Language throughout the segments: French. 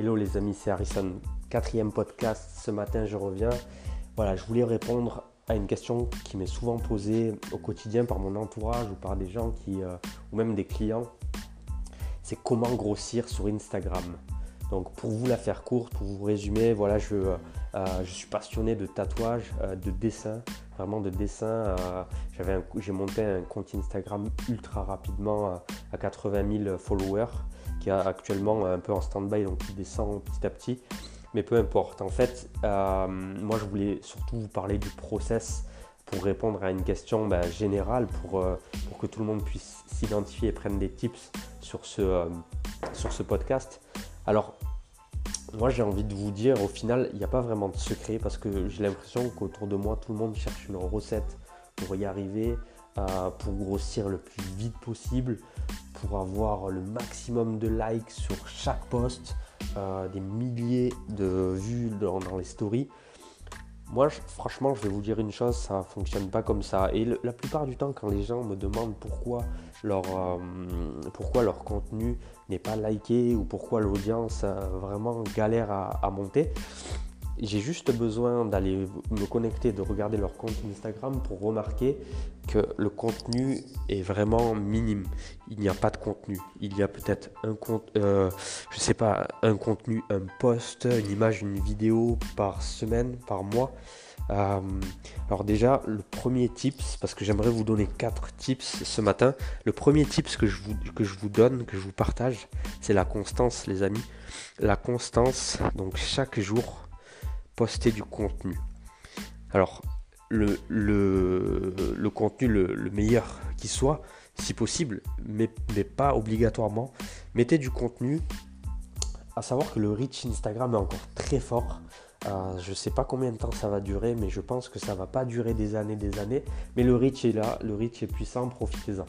Hello les amis, c'est Harrison. Quatrième podcast, ce matin je reviens. Voilà, je voulais répondre à une question qui m'est souvent posée au quotidien par mon entourage ou par des gens qui, euh, ou même des clients. C'est comment grossir sur Instagram. Donc pour vous la faire courte, pour vous résumer, voilà, je, euh, euh, je suis passionné de tatouage, de dessin, vraiment de dessin. j'ai monté un compte Instagram ultra rapidement à 80 000 followers actuellement un peu en stand-by, donc qui descend petit à petit. Mais peu importe. En fait, euh, moi, je voulais surtout vous parler du process pour répondre à une question bah, générale, pour, euh, pour, que tout le monde puisse s'identifier et prenne des tips sur ce, euh, sur ce podcast. Alors, moi, j'ai envie de vous dire, au final, il n'y a pas vraiment de secret parce que j'ai l'impression qu'autour de moi, tout le monde cherche une recette pour y arriver, pour grossir le plus vite possible, pour avoir le maximum de likes sur chaque post, euh, des milliers de vues dans, les stories. Moi, franchement, je vais vous dire une chose, ça fonctionne pas comme ça. Et la plupart du temps, quand les gens me demandent pourquoi leur, euh, contenu n'est pas liké ou pourquoi l'audience euh, vraiment galère à monter, j'ai juste besoin d'aller me connecter, de regarder leur compte Instagram pour remarquer que le contenu est vraiment minime. Il n'y a pas de contenu. Il y a peut-être un compte, euh, je sais pas, un contenu, un post, une image, une vidéo par semaine, par mois. Euh, alors déjà, le premier tips, parce que j'aimerais vous donner quatre tips ce matin. Le premier tips que je vous, que je vous donne, que je vous partage, c'est la constance, les amis. La constance, donc chaque jour, poster du contenu. Alors, le, contenu le, meilleur qui soit, si possible, mais, pas obligatoirement. Mettez du contenu, à savoir que le reach Instagram est encore très fort. Euh, je ne sais pas combien de temps ça va durer, mais je pense que ça va pas durer des années, des années. Mais le reach est là, le reach est puissant, profitez-en.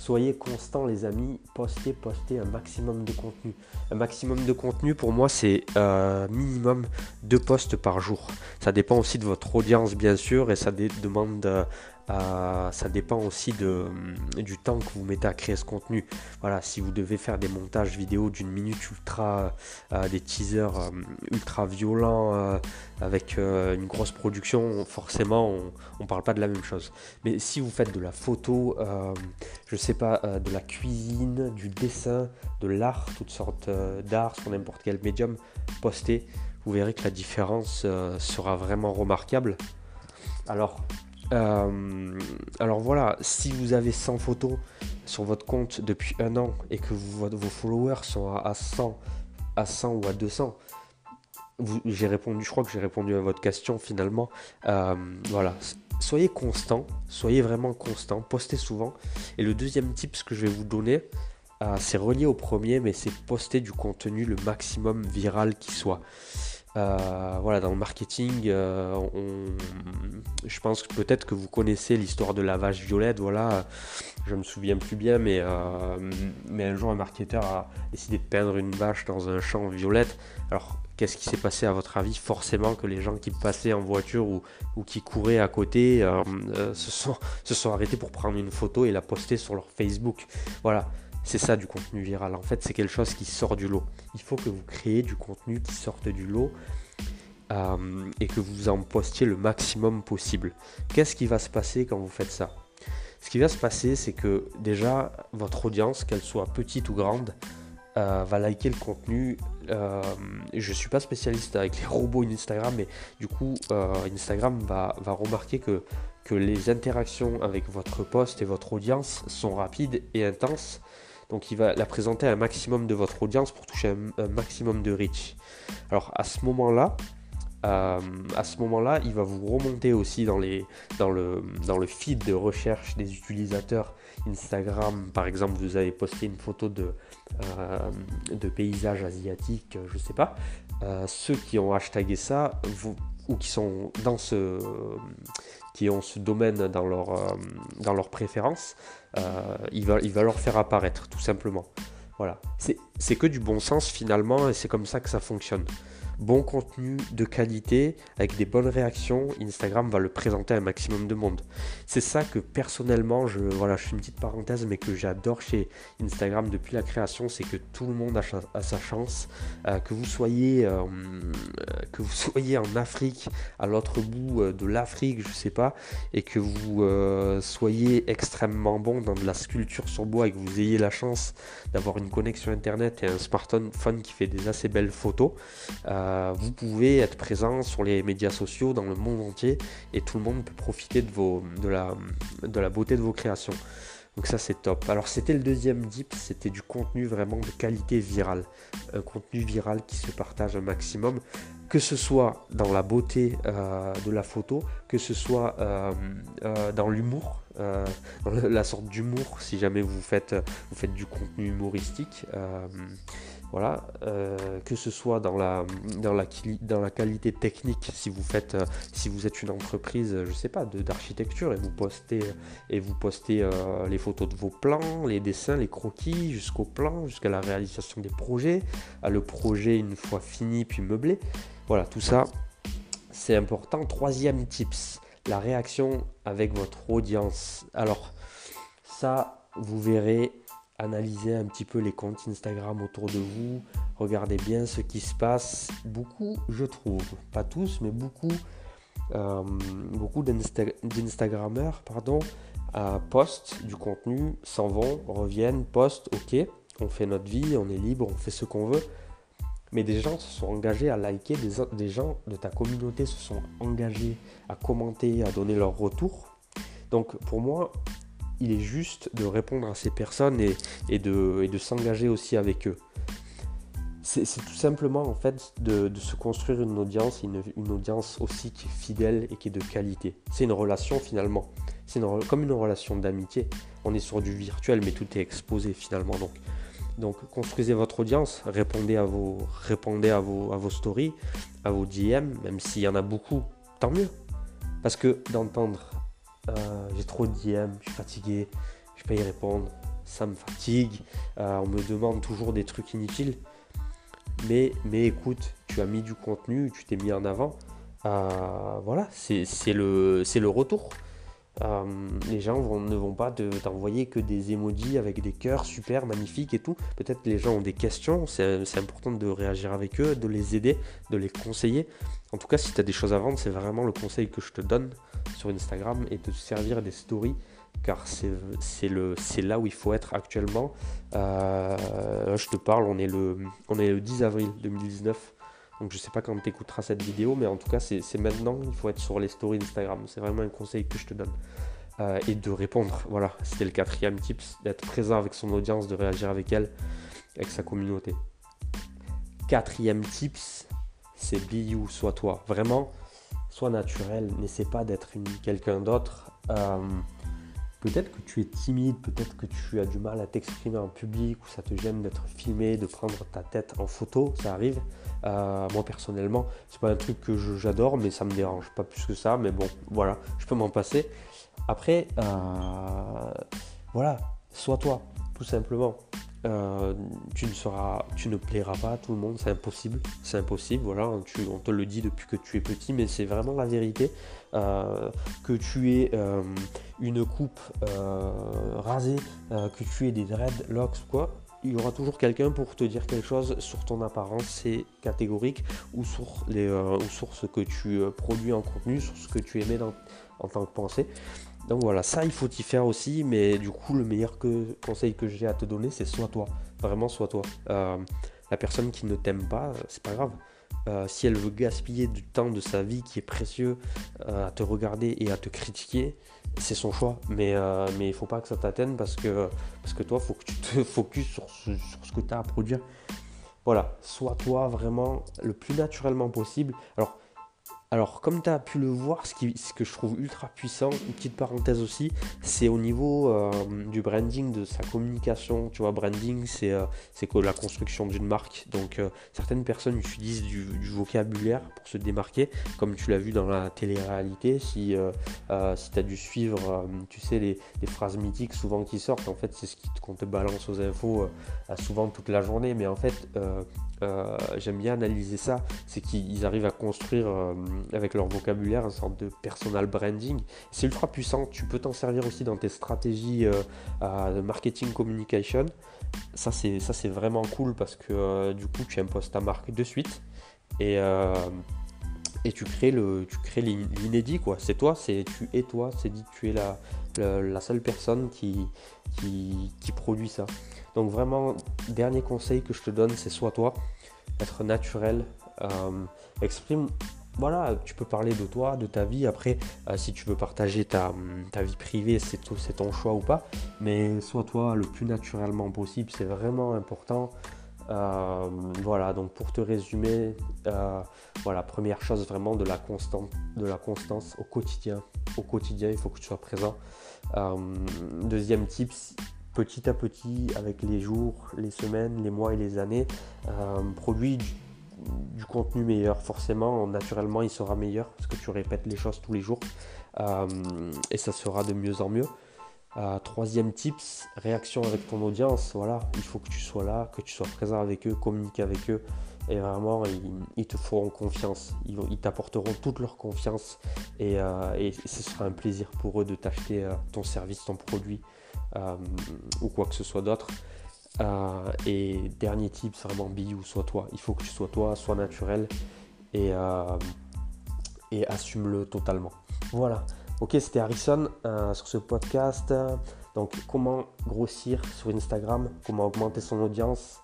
Soyez constants les amis, postez, postez un maximum de contenu. Un maximum de contenu pour moi c'est euh, minimum deux posts par jour. Ça dépend aussi de votre audience bien sûr et ça demande euh, ça dépend aussi de, euh, du temps que vous mettez à créer ce contenu. Voilà, si vous devez faire des montages vidéo d'une minute ultra, euh, des teasers euh, ultra violents avec une grosse production, forcément on ne parle pas de la même chose. Mais si vous faites de la photo, je sais pas, de la cuisine, du dessin, de l'art, toutes sortes d'art sur n'importe quel médium, postez, vous verrez que la différence sera vraiment remarquable. Alors, euh, alors voilà, si vous avez 100 photos sur votre compte depuis un an et que vos followers sont à 100, à 100 ou à 200, j'ai répondu, je crois que j'ai répondu à votre question finalement. Euh, voilà, soyez constant, soyez vraiment constant, postez souvent. Et le deuxième tip que je vais vous donner, euh, c'est relié au premier, mais c'est poster du contenu le maximum viral qui soit. Euh, voilà, dans le marketing, euh, je pense que peut-être que vous connaissez l'histoire de la vache violette. Voilà, je me souviens plus bien, mais, euh, mais un jour un marketeur a décidé de peindre une vache dans un champ violette. Alors, qu'est-ce qui s'est passé à votre avis Forcément que les gens qui passaient en voiture ou, qui couraient à côté se sont arrêtés pour prendre une photo et la poster sur leur Facebook? Voilà. C'est ça du contenu viral. En fait, c'est quelque chose qui sort du lot. Il faut que vous créez du contenu qui sorte du lot euh, et que vous en postiez le maximum possible. Qu'est-ce qui va se passer quand vous faites ça? Ce qui va se passer, c'est que déjà, votre audience, qu'elle soit petite ou grande, euh, va liker le contenu. Euh, je ne suis pas spécialiste avec les robots Instagram, mais du coup, Instagram va, remarquer que, que les interactions avec votre poste et votre audience sont rapides et intenses donc il va la présenter à un maximum de votre audience pour toucher un, maximum de reach. Alors à ce moment-là, euh, à ce moment-là, il va vous remonter aussi dans, les, dans, le, dans le feed de recherche des utilisateurs Instagram. Par exemple, vous avez posté une photo de, euh, de paysage asiatique, je sais pas. Euh, ceux qui ont hashtagué ça, vous, ou qui sont dans ce qui ont ce domaine dans leur, euh, préférence, euh, il, va, il va leur faire apparaître tout simplement. Voilà. C'est que du bon sens finalement et c'est comme ça que ça fonctionne. Bon contenu de qualité avec des bonnes réactions, Instagram va le présenter à un maximum de monde. C'est ça que personnellement, je, voilà, je fais une petite parenthèse, mais que j'adore chez Instagram depuis la création, c'est que tout le monde a, sa chance. Euh, que, vous soyez, euh, que vous soyez en Afrique, à l'autre bout euh, de l'Afrique, je sais pas, et que vous soyez extrêmement bon dans de la sculpture sur bois et que vous ayez la chance d'avoir une connexion internet et un smartphone qui fait des assez belles photos. Euh, vous pouvez être présent sur les médias sociaux dans le monde entier et tout le monde peut profiter de la beauté de vos créations. Donc ça c'est top. Alors c'était le deuxième dip, c'était du contenu vraiment de qualité virale. Un contenu viral qui se partage un maximum, que ce soit dans la beauté euh, de la photo, que ce soit euh, dans l'humour, la sorte d'humour si jamais vous faites, vous faites du contenu humoristique. Voilà, euh, que ce soit dans la, dans, la, dans la qualité technique, si vous faites, euh, si vous êtes une entreprise, je sais pas, d'architecture et vous postez, et vous postez euh, les photos de vos plans, les dessins, les croquis, jusqu'au plan, jusqu'à la réalisation des projets, à le projet une fois fini puis meublé. Voilà, tout ça, c'est important. Troisième tips, la réaction avec votre audience. Alors, ça, vous verrez, analysez un petit peu les comptes Instagram autour de vous, regardez bien ce qui se passe. Beaucoup, je trouve, pas tous, mais beaucoup, euh, beaucoup d'Instagrammeurs, pardon, euh, postent du contenu, s'en vont, reviennent, postent, ok, on fait notre vie, on est libre, on fait ce qu'on veut. Mais des gens se sont engagés à liker, des, gens de ta communauté se sont engagés à commenter, à donner leur retour. Donc pour moi, il est juste de répondre à ces personnes et, de, de s'engager aussi avec eux. C'est tout simplement en fait de, se construire une audience, une, une, audience aussi qui est fidèle et qui est de qualité. C'est une relation finalement. C'est comme une relation d'amitié. On est sur du virtuel mais tout est exposé finalement. Donc, donc construisez votre audience, répondez à vos, stories, à vos DM, même s'il y en a beaucoup, tant mieux. Parce que d'entendre euh, j'ai trop de DM, je suis fatigué, je peux y répondre, ça me fatigue, euh, on me demande toujours des trucs inutiles. Mais, mais écoute, tu as mis du contenu, tu t'es mis en avant. Euh, voilà, c'est le retour. Les gens ne vont pas t'envoyer que des emojis avec des cœurs super magnifiques et tout. Peut-être les gens ont des questions, c'est important de réagir avec eux, de les aider, de les conseiller. En tout cas, si tu as des choses à vendre, c'est vraiment le conseil que je te donne sur Instagram et de servir des stories car c'est là où il faut être actuellement. Euh, je te parle, on est le 10 avril 2019. Donc je sais pas quand tu écouteras cette vidéo, mais en tout cas c'est maintenant, il faut être sur les stories Instagram. C'est vraiment un conseil que je te donne. Euh, et de répondre, voilà, c'était le quatrième tips, d'être présent avec son audience, de réagir avec elle, avec sa communauté. Quatrième tips, c'est be you, sois toi. Vraiment, sois naturel, n'essaie pas d'être quelqu'un d'autre. Euh, peut-être que tu es timide, peut-être que tu as du mal à t'exprimer en public ou ça te gêne d'être filmé, de prendre ta tête en photo, ça arrive. Euh, moi personnellement, c'est pas un truc que j'adore, mais ça me dérange pas plus que ça. Mais bon, voilà, je peux m'en passer. Après, euh, voilà, sois toi, tout simplement. Euh, tu ne seras, plairas pas à tout le monde, c'est impossible, c'est impossible, voilà, tu, on te le dit depuis que tu es petit, mais c'est vraiment la vérité. Euh, que tu aies euh, une coupe rasée, que tu aies des dreadlocks quoi, il y aura toujours quelqu'un pour te dire quelque chose sur ton apparence, c'est catégorique, ou sur, les, ou sur ce que tu produis en contenu, sur ce que tu émets en tant que pensée. Donc voilà, ça il faut y faire aussi, mais du coup le meilleur conseil que j'ai à te donner c'est sois toi, vraiment sois toi. Euh, la personne qui ne t'aime pas, euh, c'est pas grave. Euh, si elle veut gaspiller du temps de sa vie qui est précieux à te regarder et à te critiquer, c'est son choix. Mais mais il faut pas que ça t'atteigne parce que parce que toi faut que tu te focuses sur ce, sur ce que tu as à produire. Voilà, sois toi vraiment le plus naturellement possible. Alors Alors, comme tu as pu le voir, ce, que je trouve ultra puissant, une petite parenthèse aussi, c'est au niveau euh, du branding, de sa communication. Tu vois, branding, c'est euh, la construction d'une marque. Donc, euh, certaines personnes utilisent du, vocabulaire pour se démarquer, comme tu l'as vu dans la télé-réalité. Si, si tu as dû suivre, tu sais, les, phrases mythiques souvent qui sortent, en fait, c'est ce qu'on te balance aux infos souvent toute la journée. Mais en fait, j'aime bien analyser ça, c'est qu'ils arrivent à construire avec leur vocabulaire, une sorte de personal branding. C'est ultra puissant. Tu peux t'en servir aussi dans tes stratégies euh, de marketing communication. Ça, c'est ça c'est vraiment cool parce que euh, du coup, tu imposes ta marque de suite et euh, et tu crées le tu crées l'inédit quoi. C'est toi, c'est tu es toi. C'est dit tu es la, la, seule personne qui, qui qui produit ça. Donc vraiment, dernier conseil que je te donne, c'est sois toi, être naturel, exprime voilà, tu peux parler de toi, de ta vie. Après, euh, si tu veux partager ta, vie privée, c'est ton choix ou pas. Mais sois toi le plus naturellement possible, c'est vraiment important. Euh, voilà, donc pour te résumer, euh, voilà, première chose vraiment de la, constante, de la constance au quotidien. Au quotidien, il faut que tu sois présent. deuxième tip, petit à petit, avec les jours, les semaines, les mois et les années, produis du contenu meilleur. Forcément, naturellement, il sera meilleur parce que tu répètes les choses tous les jours euh, et ça sera de mieux en mieux. Euh, troisième tips, réaction avec ton audience. Voilà, il faut que tu sois là, que tu sois présent avec eux, communique avec eux. Et vraiment, ils, te feront confiance. Ils, t'apporteront toute leur confiance. Et, euh, et, ce sera un plaisir pour eux de t'acheter ton service, ton produit ou quoi que ce soit d'autre. Et dernier type, c'est vraiment be ou sois toi. Il faut que tu sois toi, sois naturel et, euh, assume-le totalement. Voilà. Ok, c'était Harrison euh, sur ce podcast. Donc, comment grossir sur Instagram, comment augmenter son audience?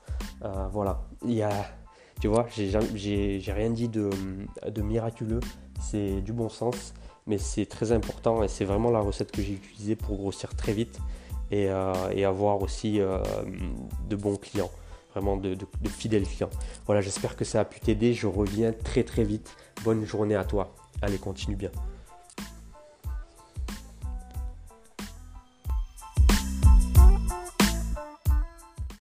voilà. Il y a, tu vois, j'ai rien dit de miraculeux. C'est du bon sens, mais c'est très important et c'est vraiment la recette que j'ai utilisée pour grossir très vite. Euh, et, avoir aussi euh, de bons clients, vraiment de, de fidèles clients. Voilà, j'espère que ça a pu t'aider. Je reviens très très vite. Bonne journée à toi. Allez, continue bien.